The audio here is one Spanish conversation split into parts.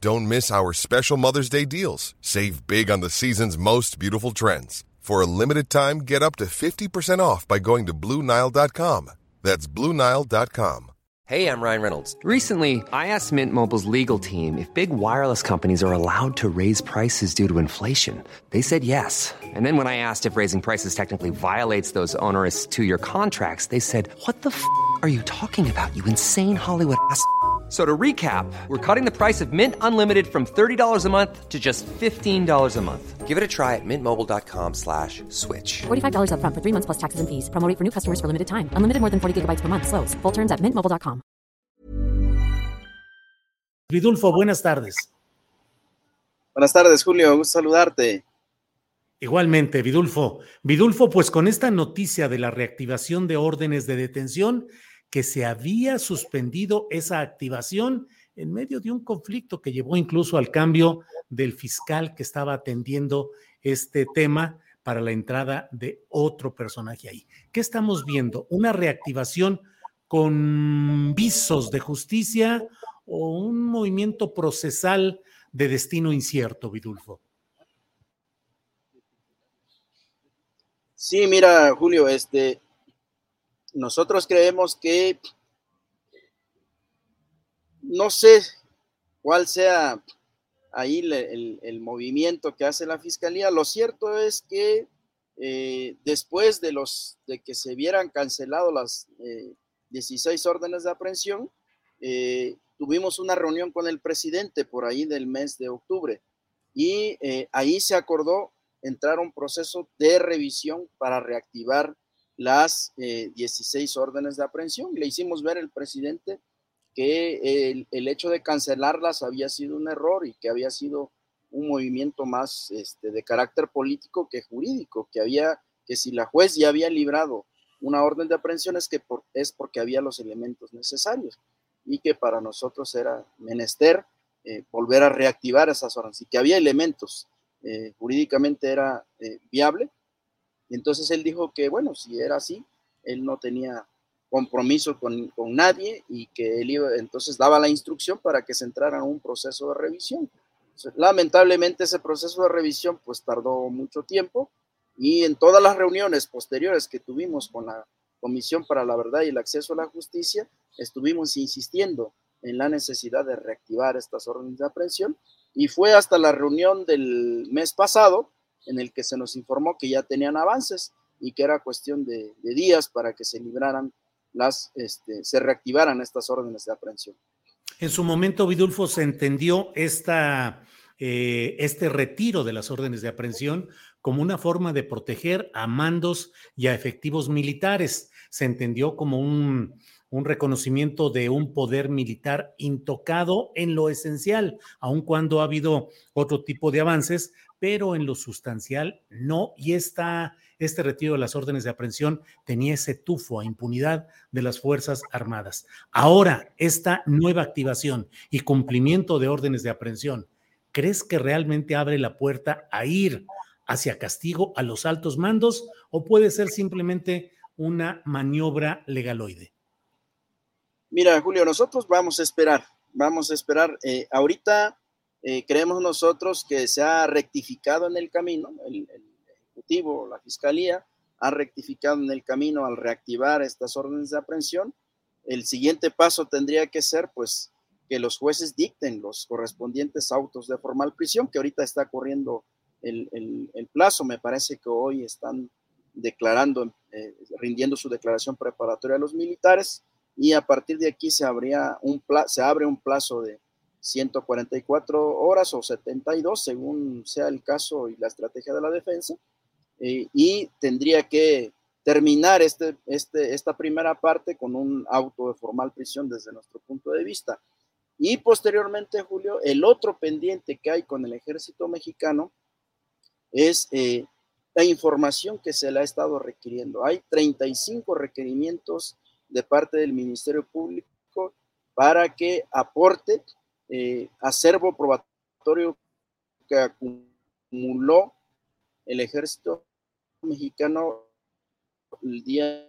Don't miss our special Mother's Day deals. Save big on the season's most beautiful trends. For a limited time, get up to 50% off by going to Bluenile.com. That's Bluenile.com. Hey, I'm Ryan Reynolds. Recently, I asked Mint Mobile's legal team if big wireless companies are allowed to raise prices due to inflation. They said yes. And then when I asked if raising prices technically violates those onerous two year contracts, they said, What the f are you talking about, you insane Hollywood ass? So to recap, we're cutting the price of Mint Unlimited from $30 a month to just $15 a month. Give it a try at mintmobile.com slash switch. $45 up front for three months plus taxes and fees. Promo for new customers for limited time. Unlimited more than 40 gigabytes per month. Slows. Full terms at mintmobile.com. Vidulfo, buenas tardes. Buenas tardes, Julio. Gusto saludarte. Igualmente, Vidulfo. Vidulfo, pues con esta noticia de la reactivación de órdenes de detención, que se había suspendido esa activación en medio de un conflicto que llevó incluso al cambio del fiscal que estaba atendiendo este tema para la entrada de otro personaje ahí. ¿Qué estamos viendo? ¿Una reactivación con visos de justicia o un movimiento procesal de destino incierto, Vidulfo? Sí, mira, Julio, este, nosotros creemos que no sé cuál sea ahí el, movimiento que hace la fiscalía. Lo cierto es que eh, después de los de que se vieran cancelado las 16 eh, órdenes de aprehensión, eh, tuvimos una reunión con el presidente por ahí del mes de octubre y ahí se acordó entrar a un proceso de revisión para reactivar las 16 eh, órdenes de aprehensión. Le hicimos ver al presidente que el, hecho de cancelarlas había sido un error y que había sido un movimiento más este, de carácter político que jurídico, que había, que si la juez ya había librado una orden de aprehensión es que es porque había los elementos necesarios y que para nosotros era menester eh, volver a reactivar esas órdenes y que había elementos, eh, jurídicamente era viable y entonces él dijo que, bueno, si era así, él no tenía compromiso con, nadie y que él iba, entonces daba la instrucción para que se entrara en un proceso de revisión. Lamentablemente ese proceso de revisión pues tardó mucho tiempo y en todas las reuniones posteriores que tuvimos con la Comisión para la Verdad y el Acceso a la Justicia, estuvimos insistiendo en la necesidad de reactivar estas órdenes de aprehensión y fue hasta la reunión del mes pasado en el que se nos informó que ya tenían avances y que era cuestión de, días para que se libraran las, este, se reactivaran estas órdenes de aprehensión. En su momento, Vidulfo, se entendió esta, eh, este retiro de las órdenes de aprehensión como una forma de proteger a mandos y a efectivos militares. Se entendió como un, un reconocimiento de un poder militar intocado en lo esencial, aun cuando ha habido otro tipo de avances, pero en lo sustancial no. Y esta, este retiro de las órdenes de aprehensión tenía ese tufo a impunidad de las Fuerzas Armadas. Ahora, esta nueva activación y cumplimiento de órdenes de aprehensión, ¿crees que realmente abre la puerta a ir hacia castigo a los altos mandos o puede ser simplemente una maniobra legaloide? Mira, Julio, nosotros vamos a esperar, vamos a esperar. Eh, ahorita eh, creemos nosotros que se ha rectificado en el camino, el, Ejecutivo, la Fiscalía, ha rectificado en el camino al reactivar estas órdenes de aprehensión. El siguiente paso tendría que ser, pues, que los jueces dicten los correspondientes autos de formal prisión, que ahorita está corriendo el, plazo. Me parece que hoy están declarando, eh, rindiendo su declaración preparatoria a los militares y a partir de aquí se, abría un se abre un plazo de 144 horas o 72, según sea el caso y la estrategia de la defensa, eh, y tendría que terminar este, este, esta primera parte con un auto de formal prisión desde nuestro punto de vista. Y posteriormente, Julio, el otro pendiente que hay con el ejército mexicano es eh, la información que se le ha estado requiriendo. Hay 35 requerimientos de parte del Ministerio Público para que aporte eh, acervo probatorio que acumuló el ejército mexicano el día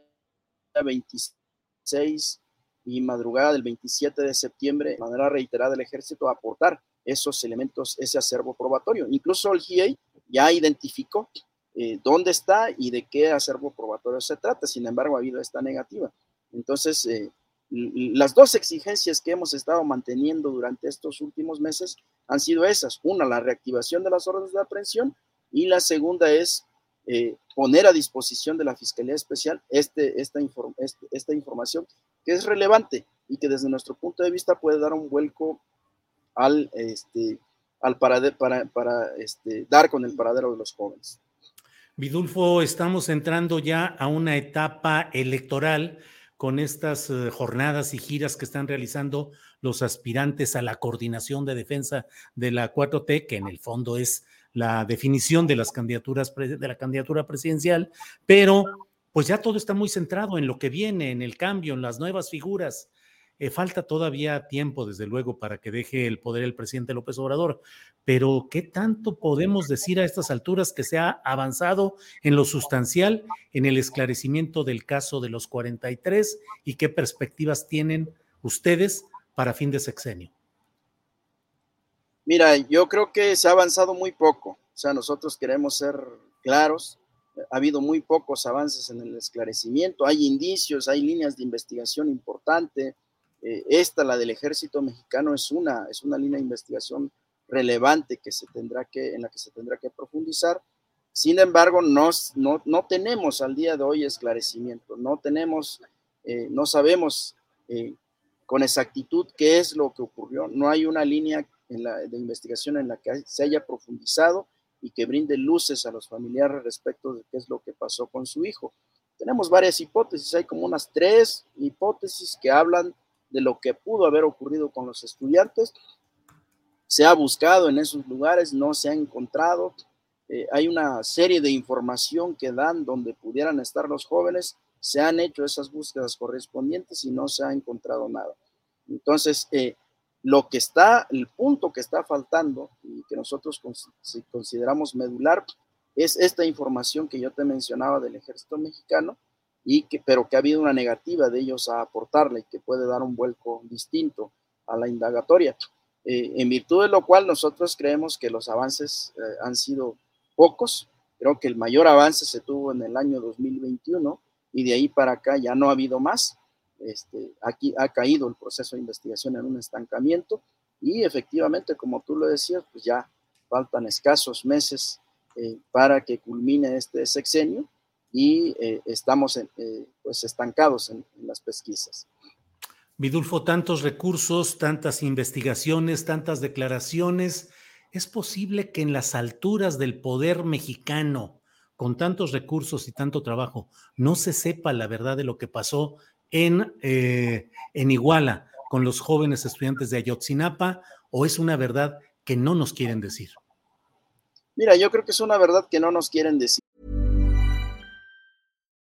26 y madrugada del 27 de septiembre, de manera reiterada, el ejército a aportar esos elementos, ese acervo probatorio. Incluso el GIEI ya identificó eh, dónde está y de qué acervo probatorio se trata. Sin embargo, ha habido esta negativa. Entonces, eh, las dos exigencias que hemos estado manteniendo durante estos últimos meses han sido esas. Una, la reactivación de las órdenes de aprehensión y la segunda es eh, poner a disposición de la Fiscalía Especial este, esta, este, esta información que es relevante y que desde nuestro punto de vista puede dar un vuelco al, este, al para, para este, dar con el paradero de los jóvenes. Vidulfo, estamos entrando ya a una etapa electoral con estas eh, jornadas y giras que están realizando los aspirantes a la coordinación de defensa de la 4T, que en el fondo es la definición de las candidaturas de la candidatura presidencial, pero pues ya todo está muy centrado en lo que viene, en el cambio, en las nuevas figuras. Eh, falta todavía tiempo, desde luego, para que deje el poder el presidente López Obrador, pero ¿qué tanto podemos decir a estas alturas que se ha avanzado en lo sustancial en el esclarecimiento del caso de los 43 y qué perspectivas tienen ustedes para fin de sexenio? Mira, yo creo que se ha avanzado muy poco. O sea, nosotros queremos ser claros. Ha habido muy pocos avances en el esclarecimiento. Hay indicios, hay líneas de investigación importante. Eh, esta, la del ejército mexicano, es una, es una línea de investigación relevante que se tendrá que, en la que se tendrá que profundizar. Sin embargo, no, no, tenemos al día de hoy esclarecimiento, no tenemos, eh, no sabemos eh, con exactitud qué es lo que ocurrió. No hay una línea en la, de investigación en la que se haya profundizado y que brinde luces a los familiares respecto de qué es lo que pasó con su hijo. Tenemos varias hipótesis, hay como unas tres hipótesis que hablan de lo que pudo haber ocurrido con los estudiantes. Se ha buscado en esos lugares, no se ha encontrado. Eh, hay una serie de información que dan donde pudieran estar los jóvenes. Se han hecho esas búsquedas correspondientes y no se ha encontrado nada. Entonces, eh, lo que está, el punto que está faltando y que nosotros consideramos medular es esta información que yo te mencionaba del ejército mexicano, pero que ha habido una negativa de ellos a aportarle que puede dar un vuelco distinto a la indagatoria. Eh, en virtud de lo cual nosotros creemos que los avances eh, han sido pocos. Creo que el mayor avance se tuvo en el año 2021 y de ahí para acá ya no ha habido más. Este, aquí ha caído el proceso de investigación en un estancamiento y efectivamente, como tú lo decías, pues ya faltan escasos meses eh, para que culmine este sexenio y eh, estamos eh, pues estancados en, las pesquisas. Vidulfo, tantos recursos, tantas investigaciones, tantas declaraciones. ¿Es posible que en las alturas del poder mexicano, con tantos recursos y tanto trabajo, no se sepa la verdad de lo que pasó en, eh, en Iguala con los jóvenes estudiantes de Ayotzinapa o es una verdad que no nos quieren decir? Mira, yo creo que es una verdad que no nos quieren decir.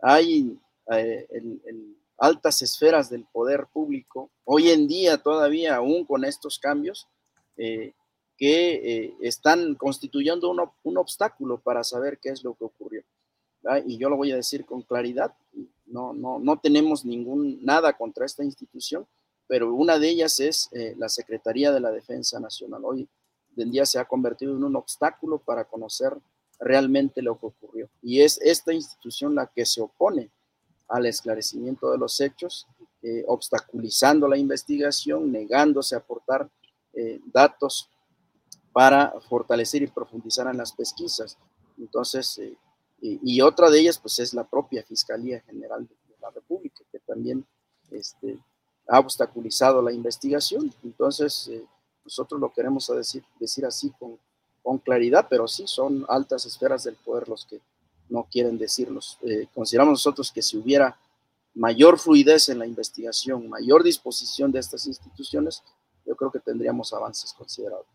Hay eh, altas esferas del poder público, hoy en día todavía, aún con estos cambios, eh, que eh, están constituyendo un, un, obstáculo para saber qué es lo que ocurrió. Y yo lo voy a decir con claridad, no, no, no tenemos ningún, nada contra esta institución, pero una de ellas es eh, la Secretaría de la Defensa Nacional. Hoy en día se ha convertido en un obstáculo para conocer realmente lo que ocurrió. Y es esta institución la que se opone al esclarecimiento de los hechos, eh, obstaculizando la investigación, negándose a aportar eh, datos para fortalecer y profundizar en las pesquisas. Entonces, y, otra de ellas, pues es la propia Fiscalía General de, la República, que también este, ha obstaculizado la investigación. Entonces, eh, nosotros lo queremos decir, decir así con, con, claridad, pero sí son altas esferas del poder los que no quieren decirnos. Eh, consideramos nosotros que si hubiera mayor fluidez en la investigación, mayor disposición de estas instituciones, yo creo que tendríamos avances considerables.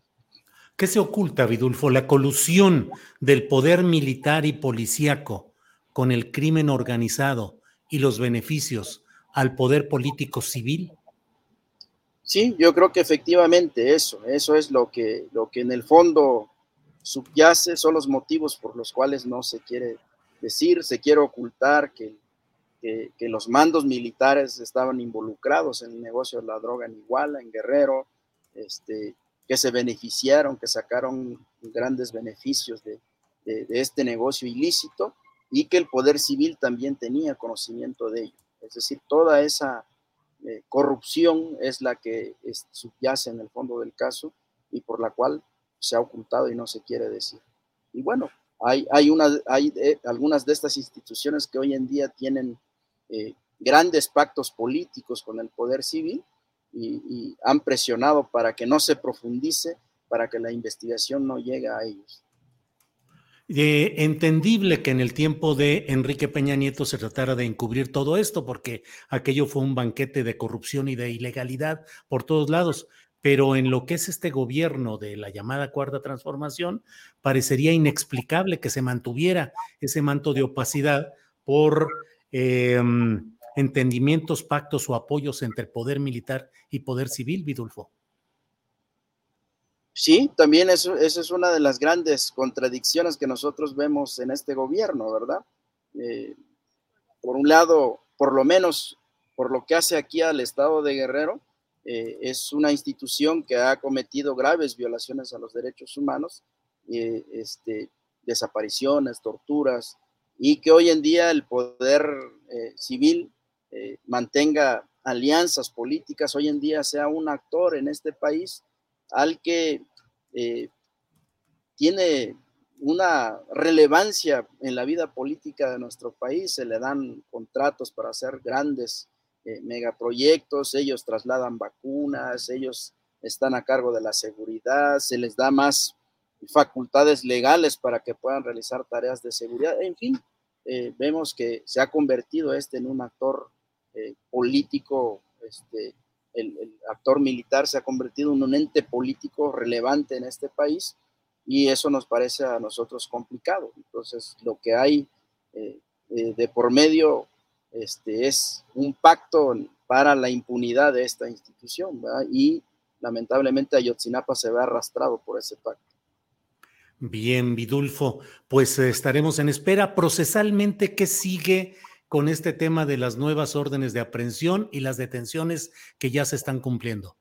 ¿Qué se oculta, Vidulfo? La colusión del poder militar y policíaco con el crimen organizado y los beneficios al poder político civil? Sí, yo creo que efectivamente eso, eso es lo que, lo que en el fondo subyace, son los motivos por los cuales no se quiere decir, se quiere ocultar que, que, los mandos militares estaban involucrados en el negocio de la droga en Iguala, en Guerrero, este, que se beneficiaron, que sacaron grandes beneficios de, de, de este negocio ilícito y que el poder civil también tenía conocimiento de ello. Es decir, toda esa eh, corrupción es la que subyace en el fondo del caso y por la cual se ha ocultado y no se quiere decir. Y bueno, hay, hay, una, hay eh, algunas de estas instituciones que hoy en día tienen eh, grandes pactos políticos con el poder civil y, han presionado para que no se profundice, para que la investigación no llegue a ellos entendible que en el tiempo de Enrique Peña Nieto se tratara de encubrir todo esto, porque aquello fue un banquete de corrupción y de ilegalidad por todos lados. Pero en lo que es este gobierno de la llamada cuarta transformación, parecería inexplicable que se mantuviera ese manto de opacidad por em, entendimientos, pactos o apoyos entre poder militar y poder civil, Vidulfo. Sí, también eso, esa es una de las grandes contradicciones que nosotros vemos en este gobierno, ¿verdad? Eh, por un lado, por lo menos por lo que hace aquí al Estado de Guerrero, eh, es una institución que ha cometido graves violaciones a los derechos humanos, eh, este, desapariciones, torturas, y que hoy en día el poder civil mantenga alianzas políticas, hoy en día sea un actor en este país al que eh, tiene una relevancia en la vida política de nuestro país, se le dan contratos para hacer grandes eh, megaproyectos, ellos trasladan vacunas, ellos están a cargo de la seguridad, se les da más facultades legales para que puedan realizar tareas de seguridad, en fin, eh, vemos que se ha convertido este en un actor político este, el, actor militar se ha convertido en un ente político relevante en este país y eso nos parece a nosotros complicado. Entonces, lo que hay eh, eh, de por medio este, es un pacto para la impunidad de esta institución y lamentablemente Ayotzinapa se ve arrastrado por ese pacto. Bien, Vidulfo, pues eh, estaremos en espera. Procesalmente, ¿qué sigue? con este tema de las nuevas órdenes de aprehensión y las detenciones que ya se están cumpliendo?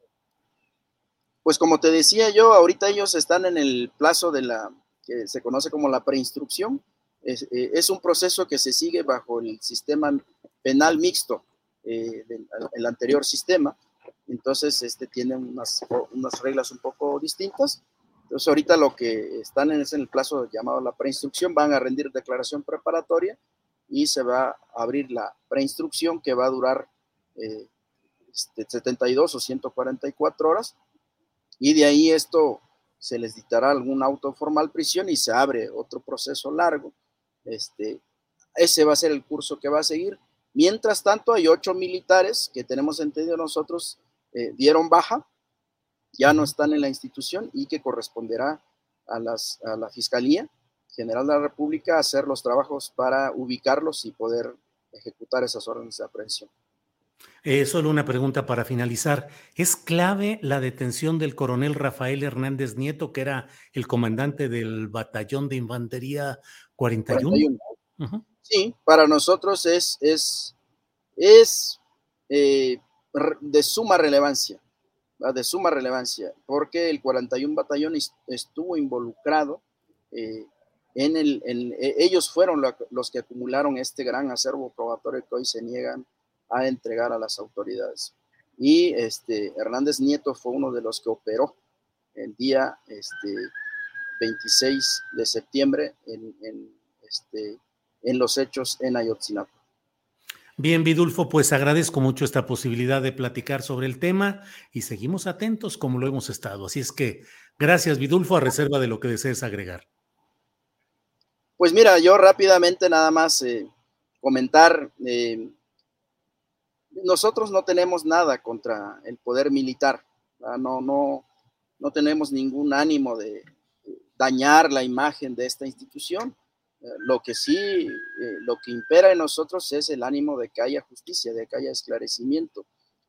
Pues como te decía yo, ahorita ellos están en el plazo de la que se conoce como la preinstrucción. Es, eh, un proceso que se sigue bajo el sistema penal mixto, eh, del, el anterior sistema. Entonces, este tiene unas, unas reglas un poco distintas. Entonces, ahorita lo que están en, el plazo llamado la preinstrucción, van a rendir declaración preparatoria y se va a abrir la preinstrucción que va a durar 72 este, o 144 horas y de ahí esto se les dictará algún auto formal prisión y se abre otro proceso largo. Este, ese va a ser el curso que va a seguir. Mientras tanto, hay ocho militares que tenemos entendido nosotros eh, dieron baja, ya no están en la institución y que corresponderá a, las, a la fiscalía General de la República hacer los trabajos para ubicarlos y poder ejecutar esas órdenes de aprehensión. Eh, solo una pregunta para finalizar. ¿Es clave la detención del coronel Rafael Hernández Nieto, que era el comandante del batallón de infantería 41? Sí, para nosotros es, es, es eh, de suma relevancia, de suma relevancia, porque el 41 batallón estuvo involucrado eh, en el, e, ellos fueron los que acumularon este gran acervo probatorio que hoy se niegan a entregar a las autoridades. Y este, Hernández Nieto fue uno de los que operó el día este, 26 de septiembre en, este, en los hechos en Ayotzinapa. Bien, Vidulfo, pues agradezco mucho esta posibilidad de platicar sobre el tema y seguimos atentos como lo hemos estado. Así es que gracias, Vidulfo, a reserva de lo que desees agregar. Pues mira, yo rápidamente nada más eh, comentar, eh, nosotros no tenemos nada contra el poder militar, no, no, no tenemos ningún ánimo de dañar la imagen de esta institución. Eh, lo que sí, lo que impera en nosotros es el ánimo de que haya justicia, de que haya esclarecimiento.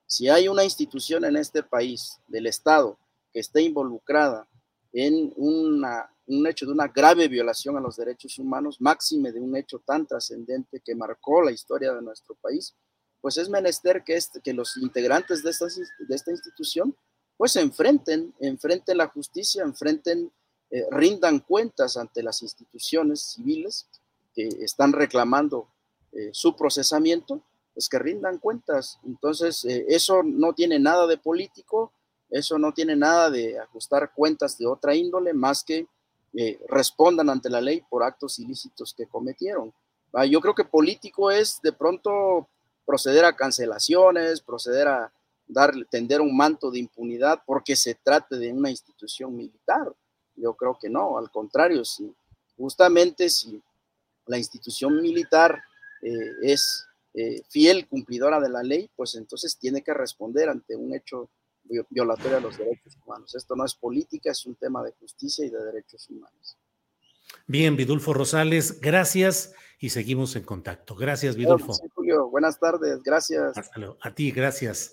Si hay una institución en este país del Estado que esté involucrada en una un hecho de una grave violación a los derechos humanos, máxime de un hecho tan trascendente que marcó la historia de nuestro país, pues es menester que, este, que los integrantes de esta, de esta institución pues enfrenten, enfrenten la justicia, enfrenten, eh, rindan cuentas ante las instituciones civiles que están reclamando eh, su procesamiento, pues que rindan cuentas. Entonces, eh, eso no tiene nada de político, eso no tiene nada de ajustar cuentas de otra índole, más que respondan ante la ley por actos ilícitos que cometieron. Ah, yo creo que político es de pronto proceder a cancelaciones, proceder a dar, tender un manto de impunidad porque se trate de una institución militar. Yo creo que no, al contrario, si justamente si la institución militar eh, es eh, fiel cumplidora de la ley, pues entonces tiene que responder ante un hecho violatoria a los derechos humanos. Esto no es política, es un tema de justicia y de derechos humanos. Bien, Vidulfo Rosales, gracias y seguimos en contacto. Gracias, Vidulfo. Julio, buenas tardes, gracias. A ti, gracias.